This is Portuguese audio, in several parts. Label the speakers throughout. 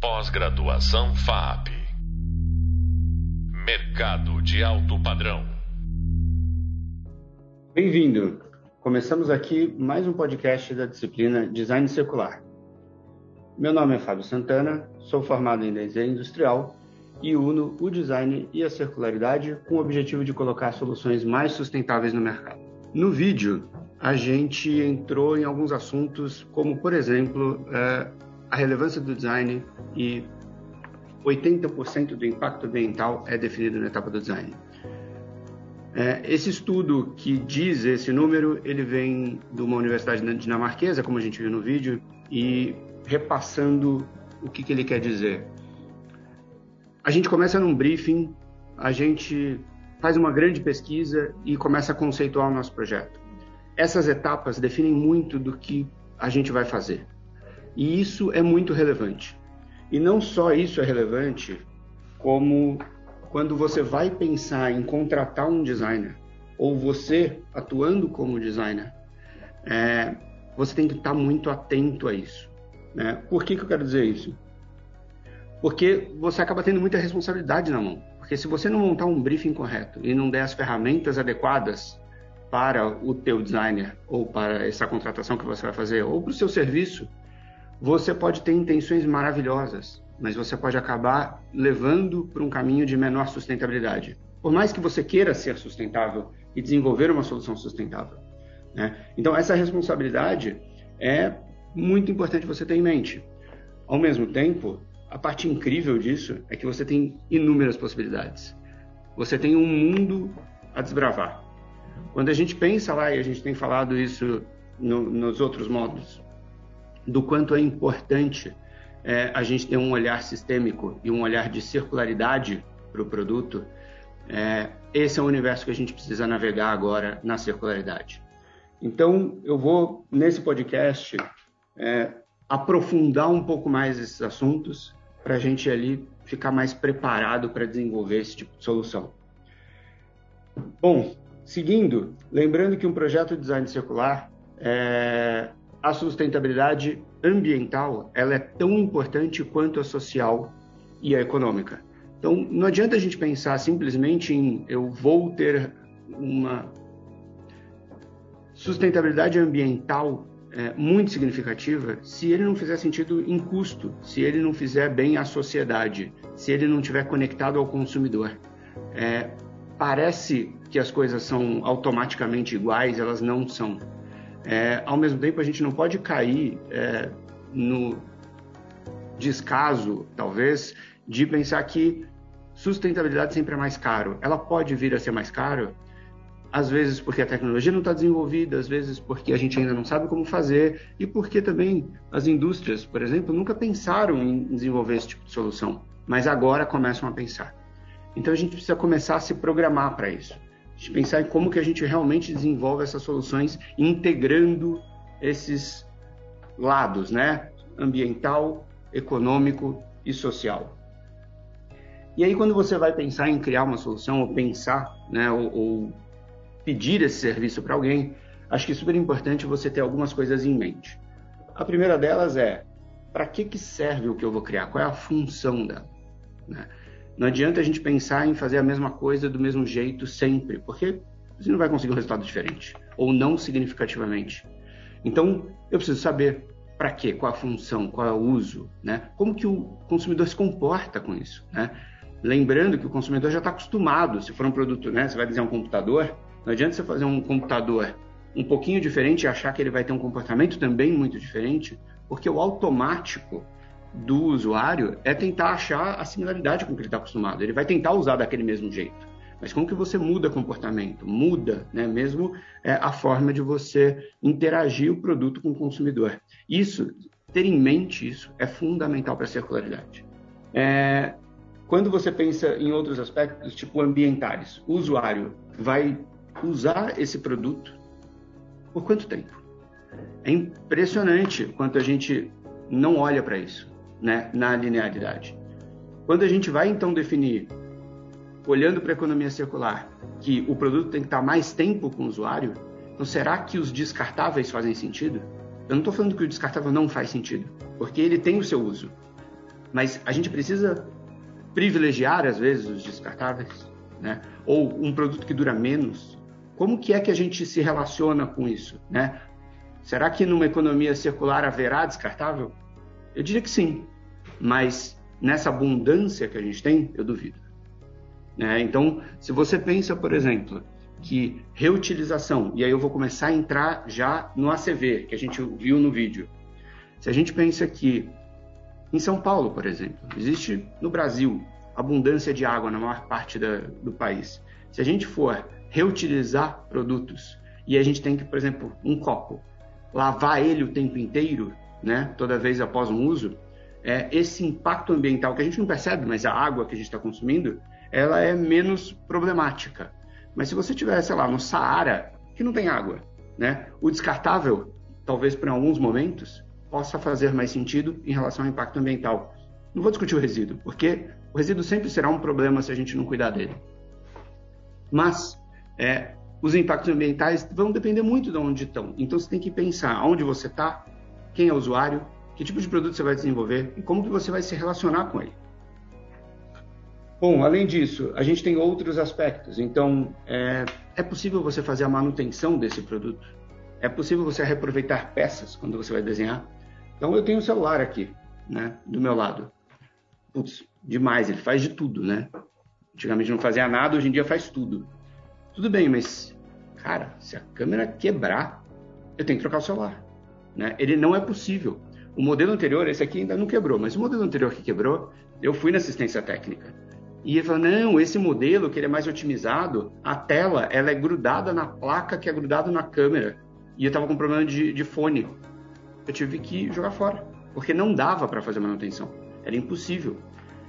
Speaker 1: Pós-graduação FAP. Mercado de alto padrão.
Speaker 2: Bem-vindo. Começamos aqui mais um podcast da disciplina Design Circular. Meu nome é Fábio Santana, sou formado em desenho industrial e uno o design e a circularidade com o objetivo de colocar soluções mais sustentáveis no mercado. No vídeo, a gente entrou em alguns assuntos, como, por exemplo, é, a relevância do design e 80% do impacto ambiental é definido na etapa do design. É, esse estudo que diz esse número, ele vem de uma universidade dinamarquesa, como a gente viu no vídeo, e repassando o que, que ele quer dizer. A gente começa num briefing, a gente faz uma grande pesquisa e começa a conceituar o nosso projeto. Essas etapas definem muito do que a gente vai fazer. E isso é muito relevante. E não só isso é relevante, como quando você vai pensar em contratar um designer, ou você atuando como designer, é, você tem que estar muito atento a isso. Né? Por que, que eu quero dizer isso? Porque você acaba tendo muita responsabilidade na mão. Porque se você não montar um briefing correto e não der as ferramentas adequadas para o teu designer ou para essa contratação que você vai fazer ou para o seu serviço, você pode ter intenções maravilhosas, mas você pode acabar levando para um caminho de menor sustentabilidade. Por mais que você queira ser sustentável e desenvolver uma solução sustentável. Né? Então, essa responsabilidade é muito importante você ter em mente. Ao mesmo tempo, a parte incrível disso é que você tem inúmeras possibilidades. Você tem um mundo a desbravar. Quando a gente pensa lá, e a gente tem falado isso no, nos outros modos, do quanto é importante é, a gente ter um olhar sistêmico e um olhar de circularidade para o produto, é, esse é o universo que a gente precisa navegar agora na circularidade. Então, eu vou, nesse podcast, é, aprofundar um pouco mais esses assuntos para a gente ali ficar mais preparado para desenvolver esse tipo de solução. Bom, seguindo, lembrando que um projeto de design circular é, a sustentabilidade ambiental ela é tão importante quanto a social e a econômica. Então, não adianta a gente pensar simplesmente em eu vou ter uma sustentabilidade ambiental é, muito significativa se ele não fizer sentido em custo, se ele não fizer bem à sociedade, se ele não estiver conectado ao consumidor. É, parece que as coisas são automaticamente iguais, elas não são. É, ao mesmo tempo, a gente não pode cair é, no descaso, talvez, de pensar que sustentabilidade sempre é mais caro. Ela pode vir a ser mais caro, às vezes porque a tecnologia não está desenvolvida, às vezes porque a gente ainda não sabe como fazer e porque também as indústrias, por exemplo, nunca pensaram em desenvolver esse tipo de solução, mas agora começam a pensar. Então a gente precisa começar a se programar para isso de pensar em como que a gente realmente desenvolve essas soluções integrando esses lados, né? Ambiental, econômico e social. E aí quando você vai pensar em criar uma solução ou pensar, né, ou, ou pedir esse serviço para alguém, acho que é super importante você ter algumas coisas em mente. A primeira delas é para que que serve o que eu vou criar? Qual é a função dela? Né? Não adianta a gente pensar em fazer a mesma coisa do mesmo jeito sempre, porque você não vai conseguir um resultado diferente, ou não significativamente. Então, eu preciso saber para quê, qual a função, qual é o uso, né? Como que o consumidor se comporta com isso, né? Lembrando que o consumidor já está acostumado, se for um produto, né? Você vai dizer um computador, não adianta você fazer um computador um pouquinho diferente e achar que ele vai ter um comportamento também muito diferente, porque o automático do usuário é tentar achar a similaridade com o que ele está acostumado. Ele vai tentar usar daquele mesmo jeito. Mas como que você muda comportamento? Muda, né? Mesmo é, a forma de você interagir o produto com o consumidor. Isso, ter em mente isso, é fundamental para a circularidade. É, quando você pensa em outros aspectos, tipo ambientais, o usuário vai usar esse produto por quanto tempo? É impressionante quanto a gente não olha para isso né, na linearidade. Quando a gente vai então definir, olhando para a economia circular, que o produto tem que estar mais tempo com o usuário, então será que os descartáveis fazem sentido? Eu não estou falando que o descartável não faz sentido, porque ele tem o seu uso. mas a gente precisa privilegiar às vezes os descartáveis, né? Ou um produto que dura menos. Como que é que a gente se relaciona com isso, né? Será que numa economia circular haverá descartável? Eu diria que sim, mas nessa abundância que a gente tem, eu duvido. Né? Então, se você pensa, por exemplo, que reutilização, e aí eu vou começar a entrar já no ACV, que a gente viu no vídeo. Se a gente pensa que em São Paulo, por exemplo, existe no Brasil abundância de água na maior parte da, do país. Se a gente for reutilizar produtos e a gente tem que, por exemplo, um copo, lavar ele o tempo inteiro, né, toda vez após um uso, é, esse impacto ambiental que a gente não percebe, mas a água que a gente está consumindo, ela é menos problemática. Mas se você tiver, sei lá, no Saara, que não tem água, né? O descartável, talvez por alguns momentos, possa fazer mais sentido em relação ao impacto ambiental. Não vou discutir o resíduo, porque o resíduo sempre será um problema se a gente não cuidar dele. Mas é, os impactos ambientais vão depender muito de onde estão. Então você tem que pensar onde você está, quem é o usuário, que tipo de produto você vai desenvolver e como que você vai se relacionar com ele. Bom, além disso, a gente tem outros aspectos. Então, é, é possível você fazer a manutenção desse produto. É possível você reaproveitar peças quando você vai desenhar. Então, eu tenho um celular aqui, né, do meu lado. Putz, demais, ele faz de tudo, né? Antigamente não fazia nada, hoje em dia faz tudo. Tudo bem, mas, cara, se a câmera quebrar, eu tenho que trocar o celular. Né? Ele não é possível. O modelo anterior, esse aqui ainda não quebrou, mas o modelo anterior que quebrou, eu fui na assistência técnica. E ele falou, não, esse modelo que ele é mais otimizado, a tela ela é grudada na placa que é grudada na câmera. E eu estava com problema de, de fone. Eu tive que jogar fora, porque não dava para fazer manutenção. Era impossível.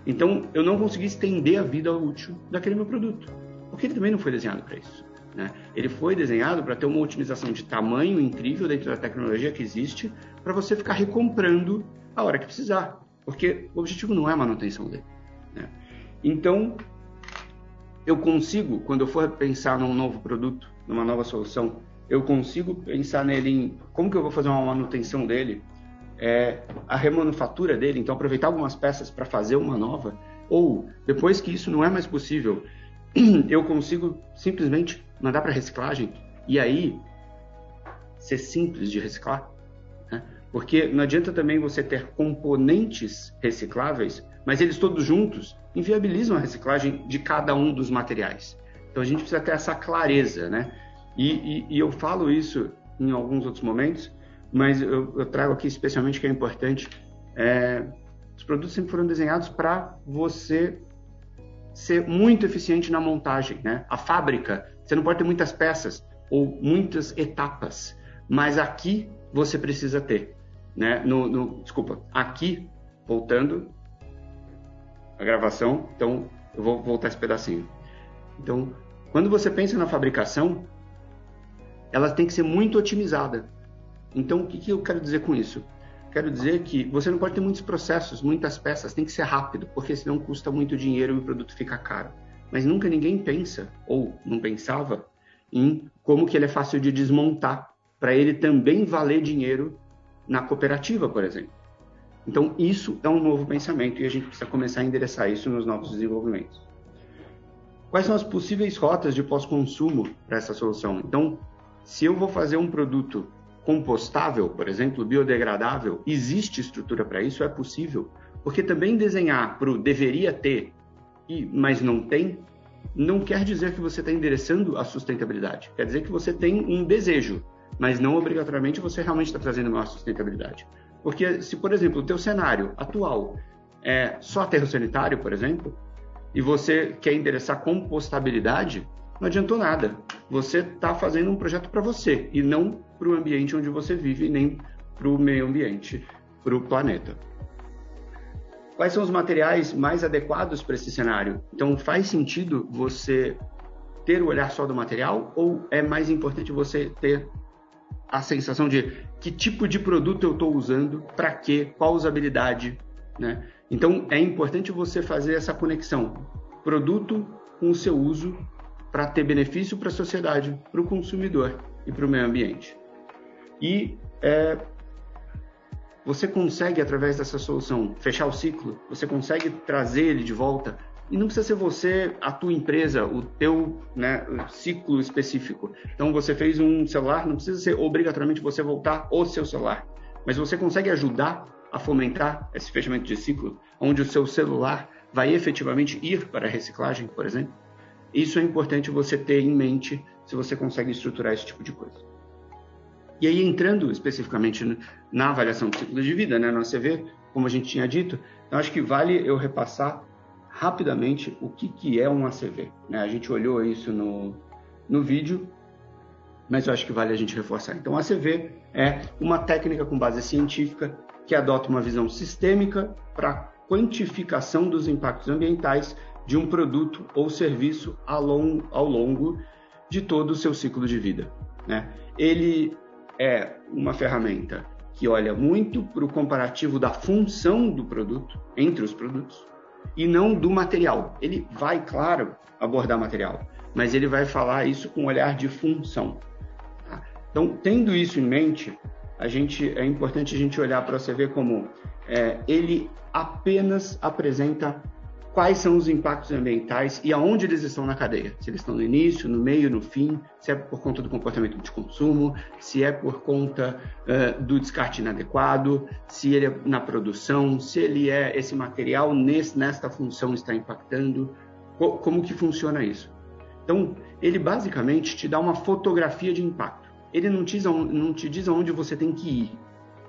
Speaker 2: Então eu não consegui estender a vida útil daquele meu produto, porque ele também não foi desenhado para isso. Né? Ele foi desenhado para ter uma otimização de tamanho incrível dentro da tecnologia que existe, para você ficar recomprando a hora que precisar, porque o objetivo não é a manutenção dele. Né? Então, eu consigo, quando eu for pensar num novo produto, numa nova solução, eu consigo pensar nele em como que eu vou fazer uma manutenção dele, é, a remanufatura dele, então aproveitar algumas peças para fazer uma nova, ou depois que isso não é mais possível, eu consigo simplesmente mandar para reciclagem e aí ser simples de reciclar, né? porque não adianta também você ter componentes recicláveis, mas eles todos juntos inviabilizam a reciclagem de cada um dos materiais. Então a gente precisa ter essa clareza, né? E, e, e eu falo isso em alguns outros momentos, mas eu, eu trago aqui especialmente que é importante. É, os produtos sempre foram desenhados para você ser muito eficiente na montagem, né? A fábrica, você não pode ter muitas peças ou muitas etapas, mas aqui você precisa ter, né? No, no desculpa, aqui voltando a gravação, então eu vou voltar esse pedacinho. Então, quando você pensa na fabricação, ela tem que ser muito otimizada. Então, o que, que eu quero dizer com isso? Quero dizer que você não pode ter muitos processos, muitas peças, tem que ser rápido, porque senão custa muito dinheiro e o produto fica caro. Mas nunca ninguém pensa, ou não pensava, em como que ele é fácil de desmontar, para ele também valer dinheiro na cooperativa, por exemplo. Então, isso é um novo pensamento e a gente precisa começar a endereçar isso nos novos desenvolvimentos. Quais são as possíveis rotas de pós-consumo para essa solução? Então, se eu vou fazer um produto compostável, por exemplo, biodegradável, existe estrutura para isso? É possível? Porque também desenhar para o deveria ter, e, mas não tem, não quer dizer que você está endereçando a sustentabilidade. Quer dizer que você tem um desejo, mas não obrigatoriamente você realmente está trazendo uma sustentabilidade. Porque se, por exemplo, o teu cenário atual é só aterro sanitário, por exemplo, e você quer endereçar compostabilidade, não adiantou nada. Você está fazendo um projeto para você e não para o ambiente onde você vive, nem para o meio ambiente, para o planeta. Quais são os materiais mais adequados para esse cenário? Então, faz sentido você ter o olhar só do material ou é mais importante você ter a sensação de que tipo de produto eu estou usando, para quê, qual usabilidade, né? Então é importante você fazer essa conexão produto com o seu uso para ter benefício para a sociedade, para o consumidor e para o meio ambiente. E é, você consegue, através dessa solução, fechar o ciclo, você consegue trazer ele de volta, e não precisa ser você, a tua empresa, o teu né, ciclo específico. Então, você fez um celular, não precisa ser obrigatoriamente você voltar o seu celular, mas você consegue ajudar a fomentar esse fechamento de ciclo, onde o seu celular vai efetivamente ir para a reciclagem, por exemplo. Isso é importante você ter em mente se você consegue estruturar esse tipo de coisa. E aí, entrando especificamente na avaliação do ciclo de vida, né, na CV, como a gente tinha dito, então acho que vale eu repassar rapidamente o que, que é um ACV. Né? A gente olhou isso no, no vídeo, mas eu acho que vale a gente reforçar. Então, ACV é uma técnica com base científica que adota uma visão sistêmica para quantificação dos impactos ambientais de um produto ou serviço ao longo, ao longo de todo o seu ciclo de vida. Né? Ele é uma ferramenta que olha muito para o comparativo da função do produto entre os produtos e não do material. Ele vai, claro, abordar material, mas ele vai falar isso com um olhar de função. Tá? Então, tendo isso em mente, a gente é importante a gente olhar para você ver como é, ele apenas apresenta quais são os impactos ambientais e aonde eles estão na cadeia. Se eles estão no início, no meio, no fim, se é por conta do comportamento de consumo, se é por conta uh, do descarte inadequado, se ele é na produção, se ele é esse material nesse, nesta função está impactando, co como que funciona isso. Então, ele basicamente te dá uma fotografia de impacto ele não te, não te diz aonde você tem que ir.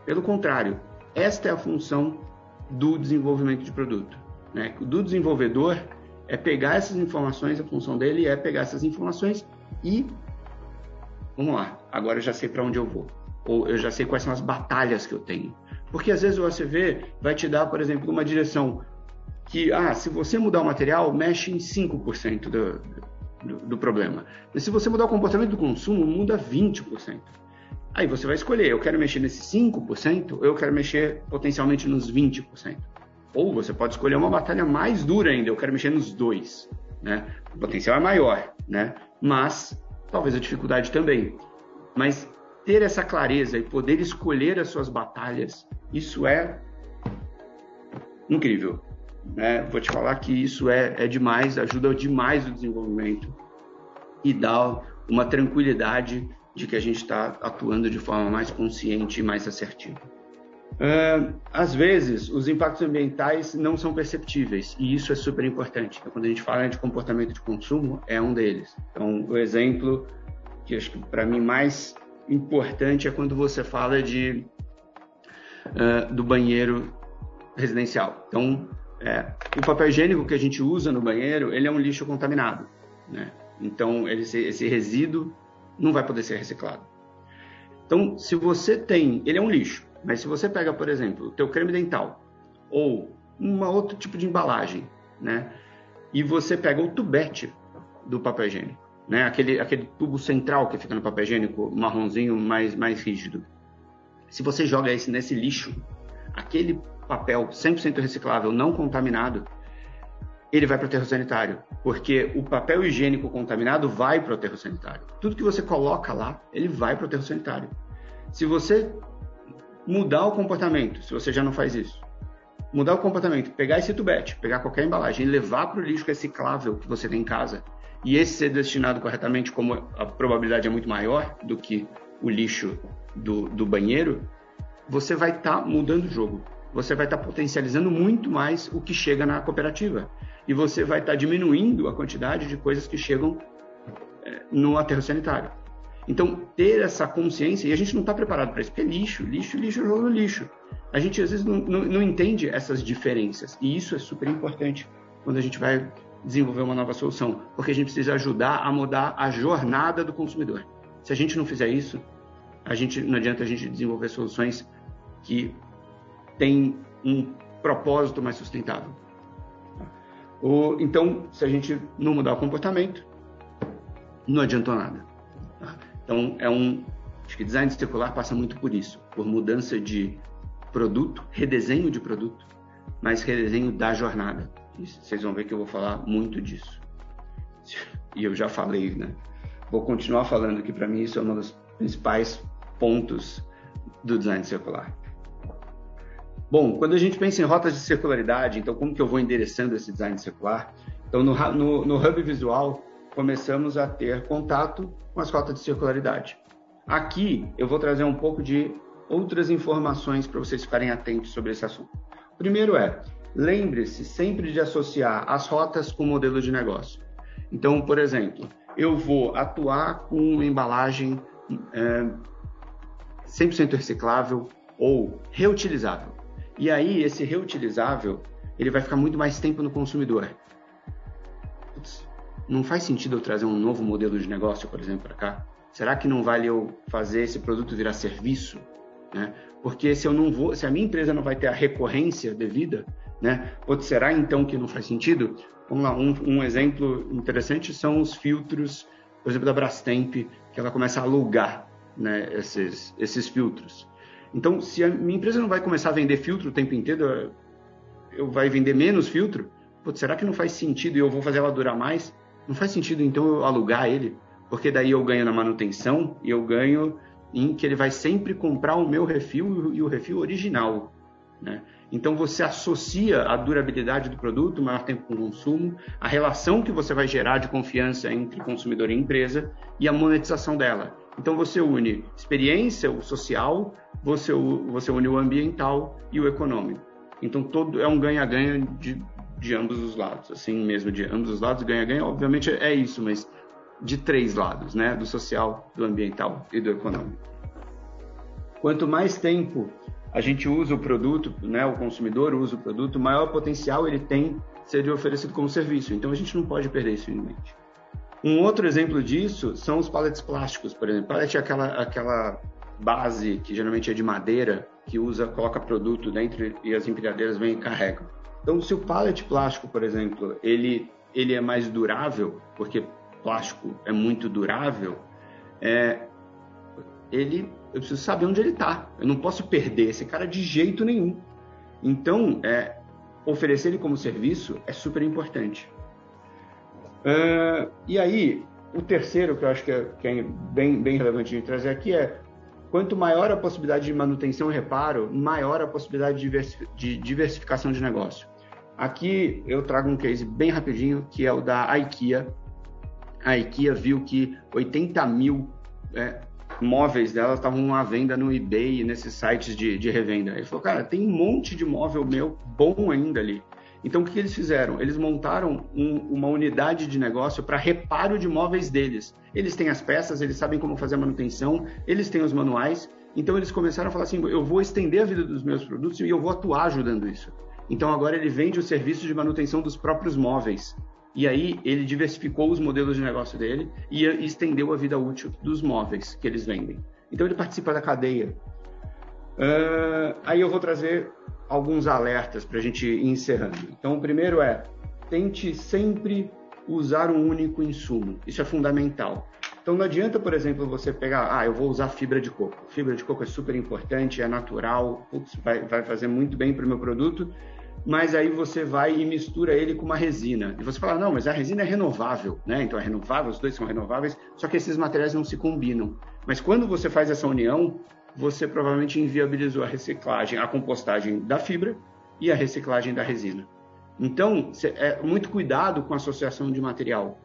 Speaker 2: Pelo contrário, esta é a função do desenvolvimento de produto. Né? Do desenvolvedor é pegar essas informações, a função dele é pegar essas informações e vamos lá, agora eu já sei para onde eu vou. Ou eu já sei quais são as batalhas que eu tenho. Porque às vezes o ACV vai te dar, por exemplo, uma direção que, ah, se você mudar o material, mexe em 5% do, do, do problema. Se você mudar o comportamento do consumo, muda 20%. Aí você vai escolher, eu quero mexer nesses 5% ou eu quero mexer potencialmente nos 20%. Ou você pode escolher uma batalha mais dura ainda, eu quero mexer nos dois. Né? O potencial é maior, né? mas talvez a dificuldade também. Mas ter essa clareza e poder escolher as suas batalhas, isso é incrível. Né? Vou te falar que isso é, é demais, ajuda demais o desenvolvimento e dá uma tranquilidade de que a gente está atuando de forma mais consciente e mais assertiva. Uh, às vezes, os impactos ambientais não são perceptíveis e isso é super importante. Então, quando a gente fala de comportamento de consumo, é um deles. Então, o exemplo que acho que para mim mais importante é quando você fala de uh, do banheiro residencial. Então, é, o papel higiênico que a gente usa no banheiro, ele é um lixo contaminado, né? Então, ele, esse resíduo não vai poder ser reciclado. Então, se você tem, ele é um lixo, mas se você pega, por exemplo, o teu creme dental ou um outro tipo de embalagem, né? E você pega o tubete do papel higiênico, né? Aquele, aquele tubo central que fica no papel higiênico, marronzinho, mais, mais rígido. Se você joga esse nesse lixo, aquele papel 100% reciclável, não contaminado, ele vai para o aterro sanitário, porque o papel higiênico contaminado vai para o aterro sanitário. Tudo que você coloca lá, ele vai para o aterro sanitário. Se você mudar o comportamento, se você já não faz isso, mudar o comportamento, pegar esse tubete, pegar qualquer embalagem levar para o lixo reciclável que você tem em casa, e esse ser destinado corretamente, como a probabilidade é muito maior do que o lixo do, do banheiro, você vai estar tá mudando o jogo você vai estar tá potencializando muito mais o que chega na cooperativa. E você vai estar tá diminuindo a quantidade de coisas que chegam é, no aterro sanitário. Então, ter essa consciência, e a gente não está preparado para isso, porque é lixo, lixo, lixo, jogo lixo. A gente às vezes não, não, não entende essas diferenças, e isso é super importante quando a gente vai desenvolver uma nova solução, porque a gente precisa ajudar a mudar a jornada do consumidor. Se a gente não fizer isso, a gente não adianta a gente desenvolver soluções que tem um propósito mais sustentável. Ou, então, se a gente não mudar o comportamento, não adiantou nada. Então, é um. Acho que design circular passa muito por isso, por mudança de produto, redesenho de produto, mas redesenho da jornada. E vocês vão ver que eu vou falar muito disso. E eu já falei, né? Vou continuar falando que para mim isso é um dos principais pontos do design circular. Bom, quando a gente pensa em rotas de circularidade, então como que eu vou endereçando esse design circular? Então, no, no, no Hub Visual, começamos a ter contato com as rotas de circularidade. Aqui, eu vou trazer um pouco de outras informações para vocês ficarem atentos sobre esse assunto. Primeiro é, lembre-se sempre de associar as rotas com o modelo de negócio. Então, por exemplo, eu vou atuar com embalagem é, 100% reciclável ou reutilizável. E aí, esse reutilizável, ele vai ficar muito mais tempo no consumidor. Putz, não faz sentido eu trazer um novo modelo de negócio, por exemplo, para cá? Será que não vale eu fazer esse produto virar serviço? Né? Porque se eu não vou, se a minha empresa não vai ter a recorrência devida, né? Putz, será então que não faz sentido? Vamos lá, um, um exemplo interessante são os filtros, por exemplo, da Brastemp, que ela começa a alugar né, esses, esses filtros. Então, se a minha empresa não vai começar a vender filtro o tempo inteiro, eu vai vender menos filtro, Putz, será que não faz sentido e eu vou fazer ela durar mais? Não faz sentido então eu alugar ele, porque daí eu ganho na manutenção e eu ganho em que ele vai sempre comprar o meu refil e o refil original. Né? Então você associa a durabilidade do produto, maior tempo com consumo, a relação que você vai gerar de confiança entre consumidor e empresa e a monetização dela. Então você une experiência, o social, você, você une o ambiental e o econômico. Então todo é um ganha-ganha de, de ambos os lados, assim mesmo de ambos os lados ganha-ganha. Obviamente é isso, mas de três lados, né? Do social, do ambiental e do econômico. Quanto mais tempo a gente usa o produto, né? O consumidor usa o produto, maior potencial ele tem ser oferecido como serviço. Então a gente não pode perder isso em mente. Um outro exemplo disso são os pallets plásticos, por exemplo. Pallet é aquela, aquela base que geralmente é de madeira, que usa, coloca produto dentro e as empilhadeiras vêm e carregam. Então, se o pallet plástico, por exemplo, ele, ele é mais durável, porque plástico é muito durável, é, ele, eu preciso saber onde ele está. Eu não posso perder esse cara de jeito nenhum. Então, é, oferecer ele como serviço é super importante. Uh, e aí, o terceiro que eu acho que é, que é, bem, bem relevante de trazer aqui é quanto maior a possibilidade de manutenção e reparo, maior a possibilidade de diversificação de negócio. Aqui eu trago um case bem rapidinho, que é o da IKEA. A IKEA viu que 80 mil é, móveis dela estavam à venda no eBay, nesses sites de, de revenda. Ele falou, cara, tem um monte de móvel meu bom ainda ali. Então, o que eles fizeram? Eles montaram um, uma unidade de negócio para reparo de móveis deles. Eles têm as peças, eles sabem como fazer a manutenção, eles têm os manuais. Então, eles começaram a falar assim: eu vou estender a vida dos meus produtos e eu vou atuar ajudando isso. Então, agora ele vende o serviço de manutenção dos próprios móveis. E aí, ele diversificou os modelos de negócio dele e estendeu a vida útil dos móveis que eles vendem. Então, ele participa da cadeia. Uh, aí eu vou trazer alguns alertas para a gente ir encerrando. Então, o primeiro é tente sempre usar um único insumo. Isso é fundamental. Então, não adianta, por exemplo, você pegar, ah, eu vou usar fibra de coco. Fibra de coco é super importante, é natural, putz, vai, vai fazer muito bem para o meu produto, mas aí você vai e mistura ele com uma resina. E você fala, não, mas a resina é renovável, né? Então é renovável, os dois são renováveis, só que esses materiais não se combinam. Mas quando você faz essa união, você provavelmente inviabilizou a reciclagem, a compostagem da fibra e a reciclagem da resina. Então, é muito cuidado com a associação de material.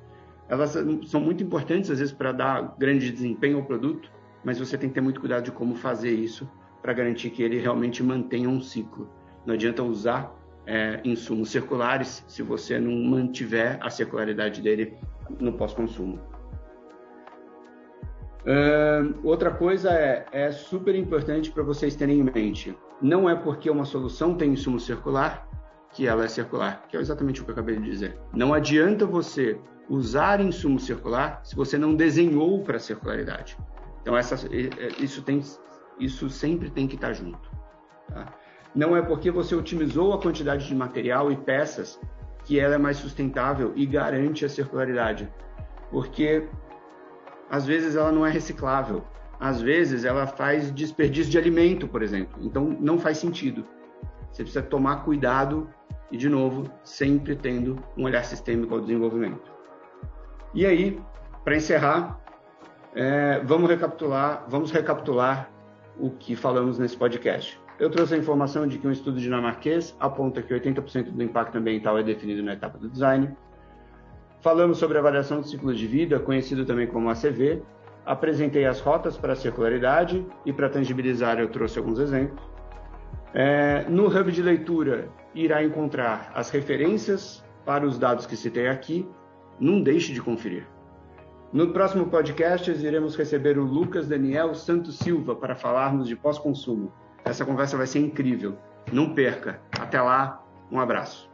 Speaker 2: Elas são muito importantes, às vezes, para dar grande desempenho ao produto, mas você tem que ter muito cuidado de como fazer isso para garantir que ele realmente mantenha um ciclo. Não adianta usar é, insumos circulares se você não mantiver a circularidade dele no pós-consumo. Outra coisa é, é super importante para vocês terem em mente. Não é porque uma solução tem insumo circular que ela é circular, que é exatamente o que eu acabei de dizer. Não adianta você usar insumo circular se você não desenhou para circularidade. Então essa, isso tem, isso sempre tem que estar junto. Tá? Não é porque você otimizou a quantidade de material e peças que ela é mais sustentável e garante a circularidade, porque às vezes ela não é reciclável, às vezes ela faz desperdício de alimento, por exemplo. Então não faz sentido. Você precisa tomar cuidado e, de novo, sempre tendo um olhar sistêmico ao desenvolvimento. E aí, para encerrar, é, vamos recapitular, vamos recapitular o que falamos nesse podcast. eu trouxe a informação de que um estudo dinamarquês aponta que 80% do impacto ambiental é definido na etapa do design. Falamos sobre avaliação de ciclo de vida, conhecido também como ACV. Apresentei as rotas para a circularidade e para tangibilizar eu trouxe alguns exemplos. É, no hub de leitura, irá encontrar as referências para os dados que citei aqui. Não deixe de conferir. No próximo podcast, iremos receber o Lucas Daniel Santos Silva para falarmos de pós-consumo. Essa conversa vai ser incrível. Não perca. Até lá, um abraço.